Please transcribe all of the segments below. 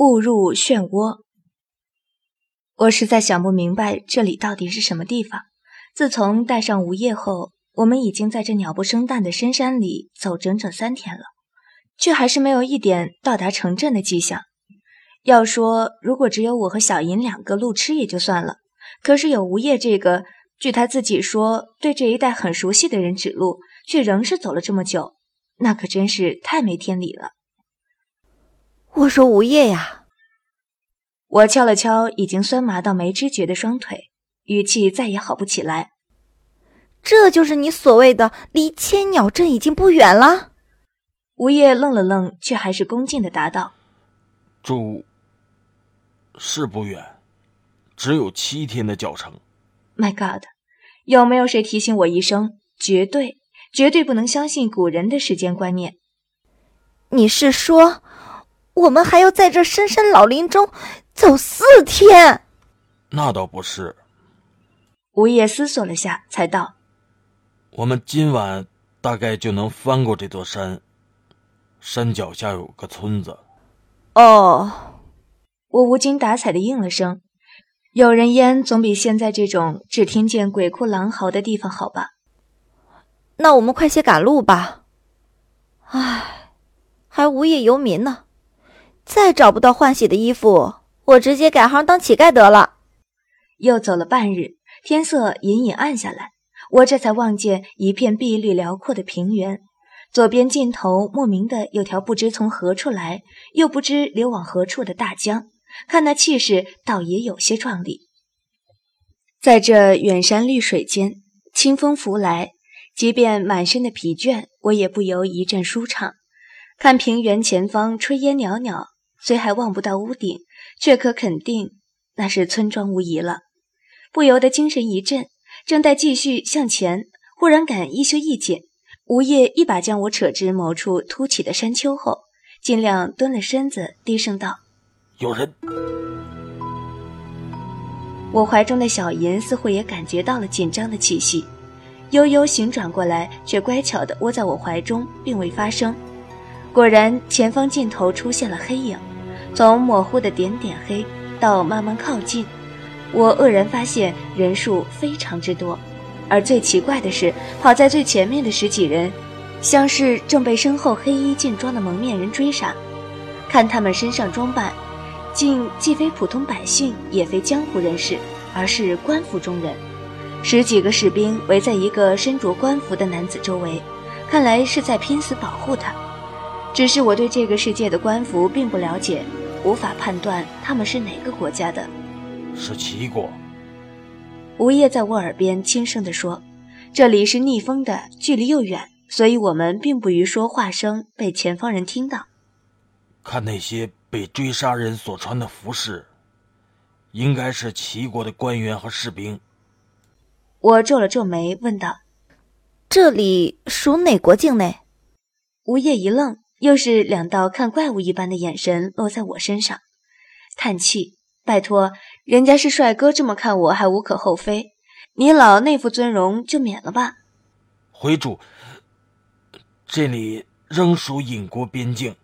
误入漩涡。我实在想不明白这里到底是什么地方。自从带上吴叶后，我们已经在这鸟不生蛋的深山里走整整三天了，却还是没有一点到达城镇的迹象。要说如果只有我和小银两个路痴也就算了，可是有吴叶这个，据他自己说对这一带很熟悉的人指路，却仍是走了这么久，那可真是太没天理了。我说吴叶呀，我敲了敲已经酸麻到没知觉的双腿，语气再也好不起来。这就是你所谓的离千鸟镇已经不远了？吴业愣了愣，却还是恭敬的答道：“主是不远，只有七天的脚程。” My God，有没有谁提醒我一声？绝对绝对不能相信古人的时间观念。你是说？我们还要在这深山老林中走四天？那倒不是。吴业思索了下，才道：“我们今晚大概就能翻过这座山。山脚下有个村子。”哦，我无精打采的应了声。有人烟总比现在这种只听见鬼哭狼嚎的地方好吧？那我们快些赶路吧。唉，还无业游民呢。再找不到换洗的衣服，我直接改行当乞丐得了。又走了半日，天色隐隐暗下来，我这才望见一片碧绿辽阔的平原，左边尽头莫名的有条不知从何处来，又不知流往何处的大江，看那气势，倒也有些壮丽。在这远山绿水间，清风拂来，即便满身的疲倦，我也不由一阵舒畅。看平原前方炊烟袅袅。虽还望不到屋顶，却可肯定那是村庄无疑了。不由得精神一振，正待继续向前，忽然感衣袖一紧，吴叶一把将我扯至某处凸起的山丘后，尽量蹲了身子，低声道：“有人。”我怀中的小银似乎也感觉到了紧张的气息，悠悠醒转过来，却乖巧地窝在我怀中，并未发声。果然，前方尽头出现了黑影。从模糊的点点黑到慢慢靠近，我愕然发现人数非常之多，而最奇怪的是，跑在最前面的十几人，像是正被身后黑衣劲装的蒙面人追杀。看他们身上装扮，竟既非普通百姓，也非江湖人士，而是官府中人。十几个士兵围在一个身着官服的男子周围，看来是在拼死保护他。只是我对这个世界的官服并不了解。无法判断他们是哪个国家的，是齐国。吴业在我耳边轻声地说：“这里是逆风的，距离又远，所以我们并不于说话声被前方人听到。看那些被追杀人所穿的服饰，应该是齐国的官员和士兵。”我皱了皱眉，问道：“这里属哪国境内？”吴业一愣。又是两道看怪物一般的眼神落在我身上，叹气。拜托，人家是帅哥，这么看我还无可厚非。你老那副尊容就免了吧。回主，这里仍属隐国边境。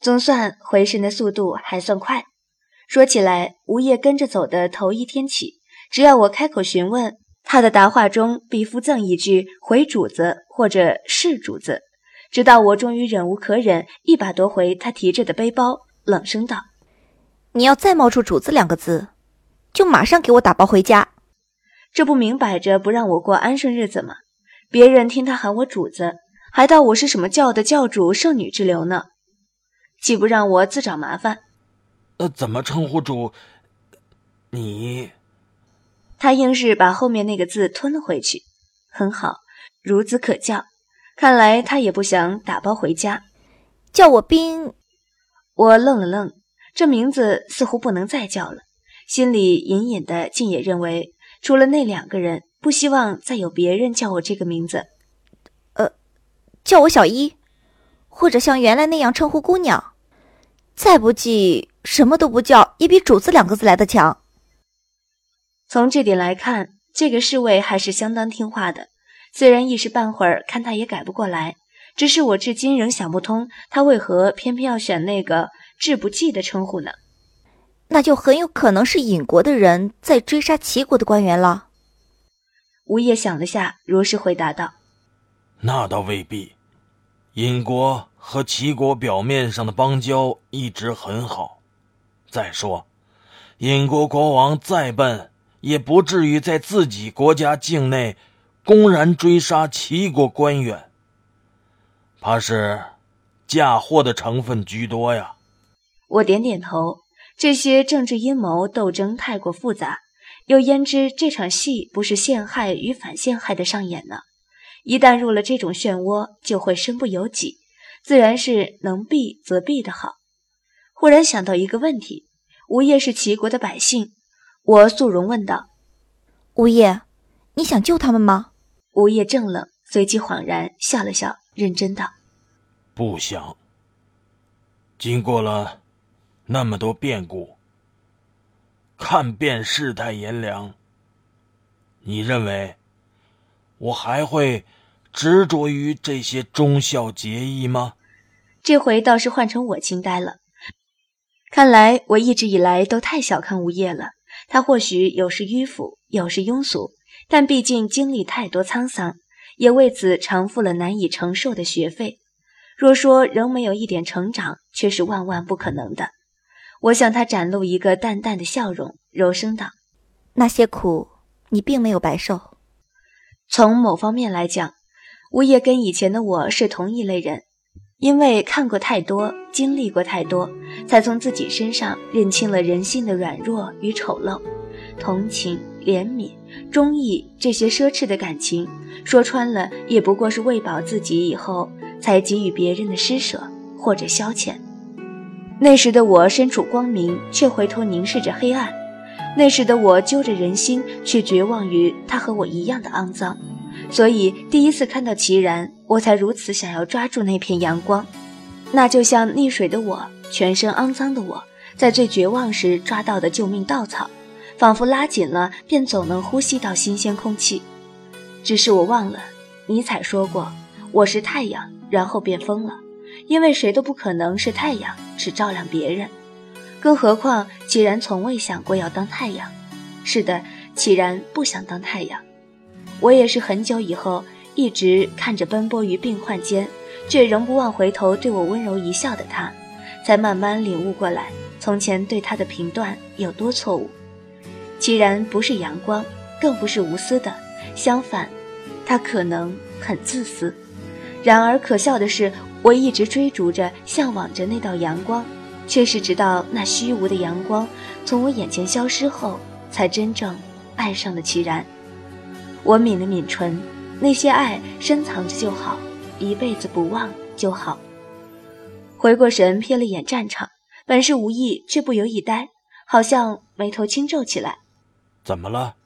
总算回神的速度还算快。说起来，吴业跟着走的头一天起，只要我开口询问，他的答话中必附赠一句“回主子”或者是主子。直到我终于忍无可忍，一把夺回他提着的背包，冷声道：“你要再冒出‘主子’两个字，就马上给我打包回家。这不明摆着不让我过安生日子吗？别人听他喊我主子，还道我是什么教的教主、圣女之流呢？岂不让我自找麻烦？那怎么称呼主？你？他硬是把后面那个字吞了回去。很好，孺子可教。”看来他也不想打包回家，叫我冰。我愣了愣，这名字似乎不能再叫了，心里隐隐的竟也认为，除了那两个人，不希望再有别人叫我这个名字。呃，叫我小一，或者像原来那样称呼姑娘。再不济，什么都不叫，也比“主子”两个字来的强。从这点来看，这个侍卫还是相当听话的。虽然一时半会儿看他也改不过来，只是我至今仍想不通，他为何偏偏要选那个志不济的称呼呢？那就很有可能是尹国的人在追杀齐国的官员了。吴业想了下，如实回答道：“那倒未必，尹国和齐国表面上的邦交一直很好。再说，尹国国王再笨，也不至于在自己国家境内公然追杀齐国官员。怕是嫁祸的成分居多呀。”我点点头，这些政治阴谋斗争太过复杂。又焉知这场戏不是陷害与反陷害的上演呢？一旦入了这种漩涡，就会身不由己，自然是能避则避的好。忽然想到一个问题：吴业是齐国的百姓，我素容问道：“吴业，你想救他们吗？”吴业怔愣，随即恍然笑了笑，认真道：“不想。经过了那么多变故。”看遍世态炎凉，你认为我还会执着于这些忠孝节义吗？这回倒是换成我惊呆了。看来我一直以来都太小看吴业了。他或许有时迂腐，有时庸俗，但毕竟经历太多沧桑，也为此偿付了难以承受的学费。若说仍没有一点成长，却是万万不可能的。我向他展露一个淡淡的笑容，柔声道：“那些苦，你并没有白受。从某方面来讲，吴业跟以前的我是同一类人，因为看过太多，经历过太多，才从自己身上认清了人性的软弱与丑陋。同情、怜悯、忠义这些奢侈的感情，说穿了，也不过是喂饱自己以后才给予别人的施舍或者消遣。”那时的我身处光明，却回头凝视着黑暗；那时的我揪着人心，却绝望于他和我一样的肮脏。所以第一次看到齐然，我才如此想要抓住那片阳光。那就像溺水的我，全身肮脏的我，在最绝望时抓到的救命稻草，仿佛拉紧了，便总能呼吸到新鲜空气。只是我忘了，尼采说过：“我是太阳，然后便疯了。”因为谁都不可能是太阳，只照亮别人，更何况齐然从未想过要当太阳。是的，齐然不想当太阳。我也是很久以后，一直看着奔波于病患间，却仍不忘回头对我温柔一笑的他，才慢慢领悟过来，从前对他的评断有多错误。齐然不是阳光，更不是无私的，相反，他可能很自私。然而可笑的是。我一直追逐着、向往着那道阳光，却是直到那虚无的阳光从我眼前消失后，才真正爱上了齐然。我抿了抿唇，那些爱深藏着就好，一辈子不忘就好。回过神，瞥了眼战场，本是无意，却不由一呆，好像眉头轻皱起来。怎么了？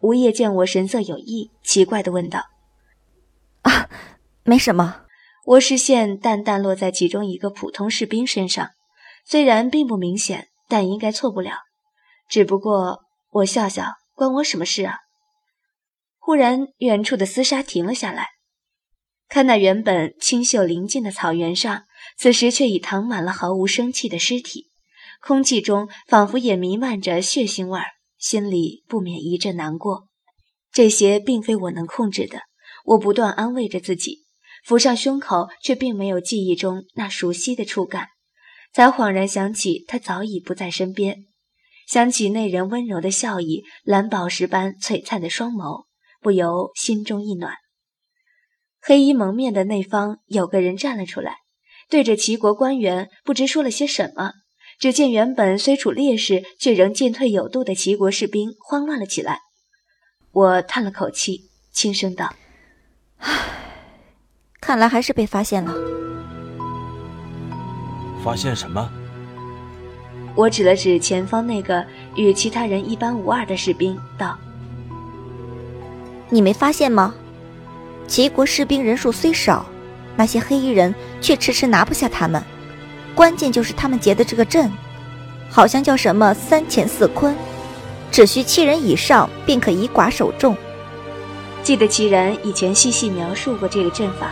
吴业见我神色有异，奇怪的问道：“啊，没什么。”我视线淡淡落在其中一个普通士兵身上，虽然并不明显，但应该错不了。只不过我笑笑，关我什么事啊？忽然，远处的厮杀停了下来。看那原本清秀宁静的草原上，此时却已躺满了毫无生气的尸体，空气中仿佛也弥漫着血腥味儿，心里不免一阵难过。这些并非我能控制的，我不断安慰着自己。抚上胸口，却并没有记忆中那熟悉的触感，才恍然想起他早已不在身边，想起那人温柔的笑意，蓝宝石般璀璨的双眸，不由心中一暖。黑衣蒙面的那方有个人站了出来，对着齐国官员不知说了些什么。只见原本虽处劣势，却仍进退有度的齐国士兵慌乱了起来。我叹了口气，轻声道：“唉。”看来还是被发现了。发现什么？我指了指前方那个与其他人一般无二的士兵，道：“你没发现吗？齐国士兵人数虽少，那些黑衣人却迟迟拿不下他们。关键就是他们结的这个阵，好像叫什么三乾四坤，只需七人以上便可以寡守众。记得其人以前细细描述过这个阵法。”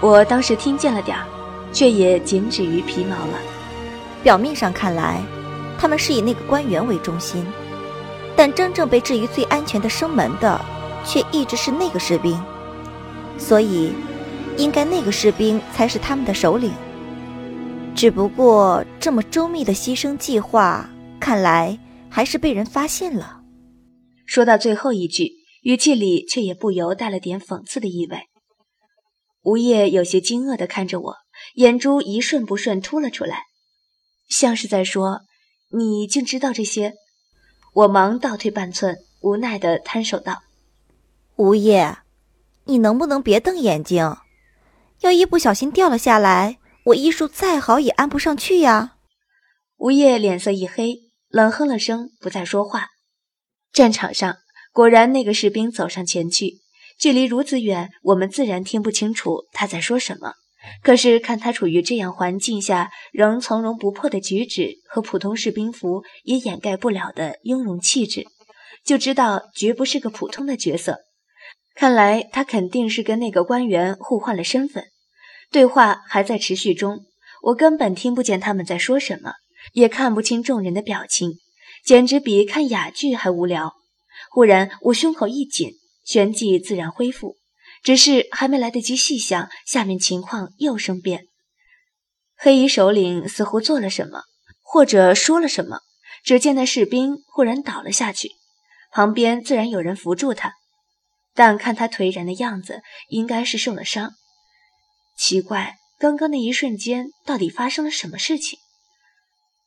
我当时听见了点儿，却也仅止于皮毛了。表面上看来，他们是以那个官员为中心，但真正被置于最安全的生门的，却一直是那个士兵。所以，应该那个士兵才是他们的首领。只不过，这么周密的牺牲计划，看来还是被人发现了。说到最后一句，语气里却也不由带了点讽刺的意味。吴业有些惊愕地看着我，眼珠一瞬不瞬凸了出来。像是在说：“你竟知道这些？”我忙倒退半寸，无奈地摊手道：“吴业，你能不能别瞪眼睛？要一不小心掉了下来，我医术再好也安不上去呀。”吴业脸色一黑，冷哼了声，不再说话。战场上果然，那个士兵走上前去，距离如此远，我们自然听不清楚他在说什么。可是看他处于这样环境下仍从容不迫的举止和普通士兵服也掩盖不了的雍容气质，就知道绝不是个普通的角色。看来他肯定是跟那个官员互换了身份，对话还在持续中。我根本听不见他们在说什么，也看不清众人的表情，简直比看哑剧还无聊。忽然，我胸口一紧，旋即自然恢复。只是还没来得及细想，下面情况又生变。黑衣首领似乎做了什么，或者说了什么。只见那士兵忽然倒了下去，旁边自然有人扶住他，但看他颓然的样子，应该是受了伤。奇怪，刚刚那一瞬间到底发生了什么事情？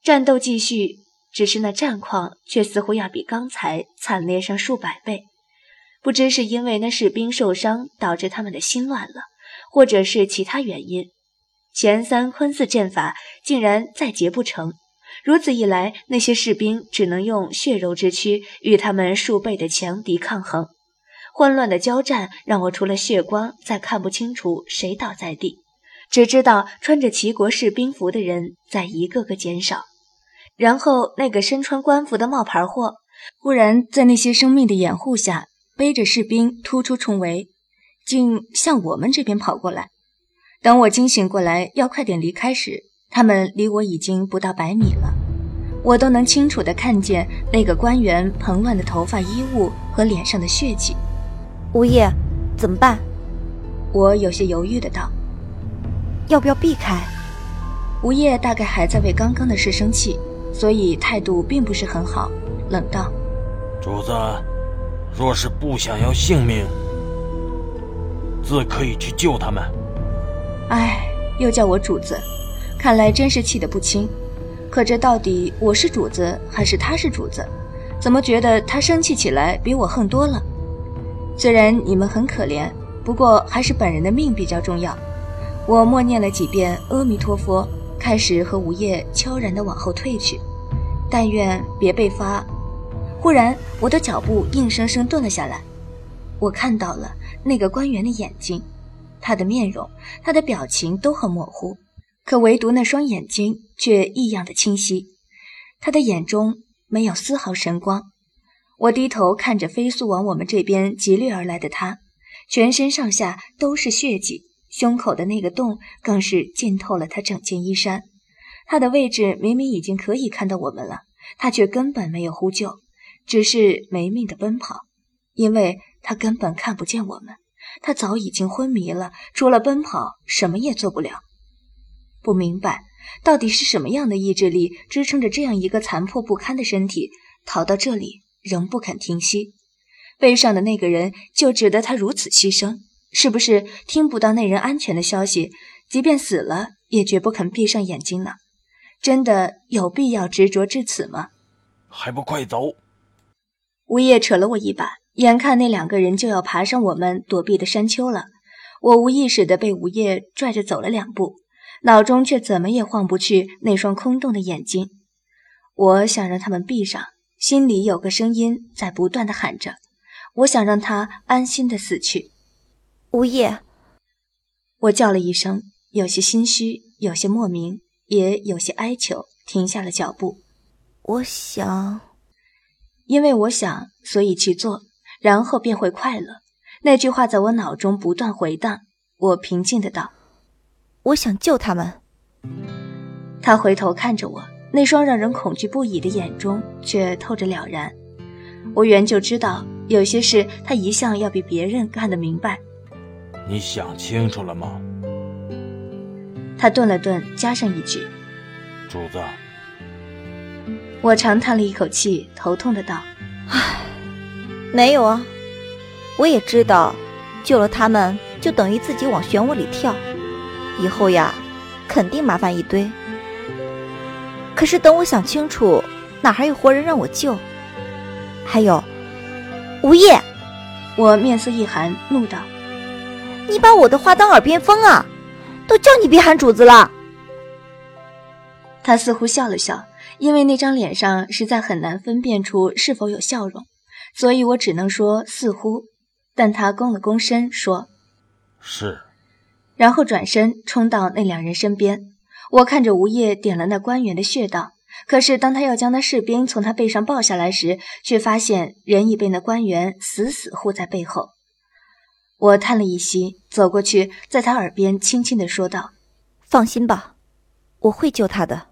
战斗继续，只是那战况却似乎要比刚才惨烈上数百倍。不知是因为那士兵受伤导致他们的心乱了，或者是其他原因，前三坤四阵法竟然再结不成。如此一来，那些士兵只能用血肉之躯与他们数倍的强敌抗衡。混乱的交战让我除了血光，再看不清楚谁倒在地，只知道穿着齐国士兵服的人在一个个减少。然后那个身穿官服的冒牌货，忽然在那些生命的掩护下。背着士兵突出重围，竟向我们这边跑过来。等我惊醒过来，要快点离开时，他们离我已经不到百米了。我都能清楚地看见那个官员蓬乱的头发、衣物和脸上的血迹。吴业，怎么办？我有些犹豫的道：“要不要避开？”吴业大概还在为刚刚的事生气，所以态度并不是很好，冷道：“主子。”若是不想要性命，自可以去救他们。唉，又叫我主子，看来真是气得不轻。可这到底我是主子还是他是主子？怎么觉得他生气起来比我横多了？虽然你们很可怜，不过还是本人的命比较重要。我默念了几遍阿弥陀佛，开始和午夜悄然地往后退去，但愿别被发。忽然，我的脚步硬生生顿了下来。我看到了那个官员的眼睛，他的面容、他的表情都很模糊，可唯独那双眼睛却异样的清晰。他的眼中没有丝毫神光。我低头看着飞速往我们这边疾掠而来的他，全身上下都是血迹，胸口的那个洞更是浸透了他整件衣衫。他的位置明明已经可以看到我们了，他却根本没有呼救。只是没命的奔跑，因为他根本看不见我们，他早已经昏迷了，除了奔跑什么也做不了。不明白到底是什么样的意志力支撑着这样一个残破不堪的身体逃到这里，仍不肯停息。背上的那个人就值得他如此牺牲？是不是听不到那人安全的消息，即便死了也绝不肯闭上眼睛呢？真的有必要执着至此吗？还不快走！吴业扯了我一把，眼看那两个人就要爬上我们躲避的山丘了，我无意识的被吴业拽着走了两步，脑中却怎么也晃不去那双空洞的眼睛。我想让他们闭上，心里有个声音在不断的喊着：“我想让他安心的死去。”无业，我叫了一声，有些心虚，有些莫名，也有些哀求，停下了脚步。我想。因为我想，所以去做，然后便会快乐。那句话在我脑中不断回荡。我平静的道：“我想救他们。”他回头看着我，那双让人恐惧不已的眼中却透着了然。我原就知道，有些事他一向要比别人看得明白。你想清楚了吗？他顿了顿，加上一句：“主子。”我长叹了一口气，头痛的道：“唉，没有啊，我也知道，救了他们就等于自己往漩涡里跳，以后呀，肯定麻烦一堆。可是等我想清楚，哪还有活人让我救？还有，吴叶，我面色一寒，怒道：“你把我的话当耳边风啊！都叫你别喊主子了。”他似乎笑了笑。因为那张脸上实在很难分辨出是否有笑容，所以我只能说似乎。但他躬了躬身，说：“是。”然后转身冲到那两人身边。我看着吴业点了那官员的穴道，可是当他要将那士兵从他背上抱下来时，却发现人已被那官员死死护在背后。我叹了一息，走过去，在他耳边轻轻地说道：“放心吧，我会救他的。”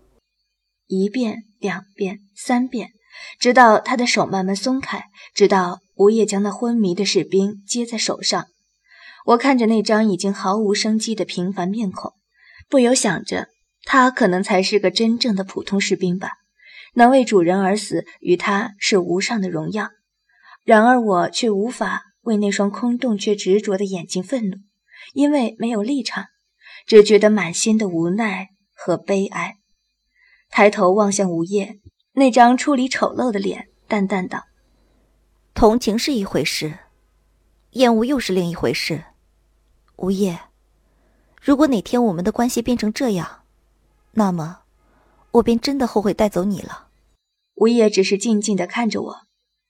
一遍，两遍，三遍，直到他的手慢慢松开，直到吴业将那昏迷的士兵接在手上。我看着那张已经毫无生机的平凡面孔，不由想着，他可能才是个真正的普通士兵吧，能为主人而死，与他是无上的荣耀。然而我却无法为那双空洞却执着的眼睛愤怒，因为没有立场，只觉得满心的无奈和悲哀。抬头望向吴叶，那张出离丑陋的脸，淡淡道：“同情是一回事，厌恶又是另一回事。吴叶，如果哪天我们的关系变成这样，那么，我便真的后悔带走你了。”吴叶只是静静的看着我，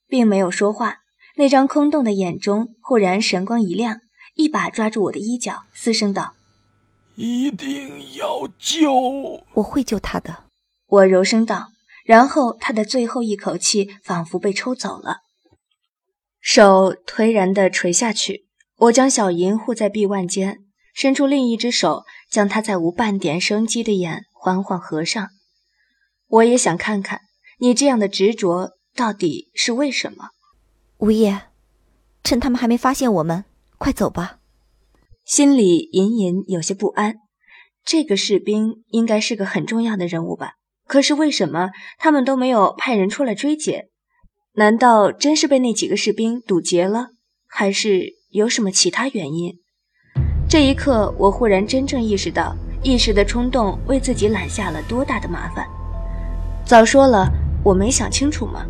并没有说话。那张空洞的眼中忽然神光一亮，一把抓住我的衣角，嘶声道：“一定要救！我会救他的。”我柔声道，然后他的最后一口气仿佛被抽走了，手颓然的垂下去。我将小银护在臂腕间，伸出另一只手，将他再无半点生机的眼缓缓合上。我也想看看你这样的执着到底是为什么。吴叶，趁他们还没发现我们，快走吧。心里隐隐有些不安，这个士兵应该是个很重要的人物吧。可是为什么他们都没有派人出来追截？难道真是被那几个士兵堵截了，还是有什么其他原因？这一刻，我忽然真正意识到，一时的冲动为自己揽下了多大的麻烦。早说了，我没想清楚吗？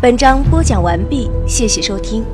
本章播讲完毕，谢谢收听。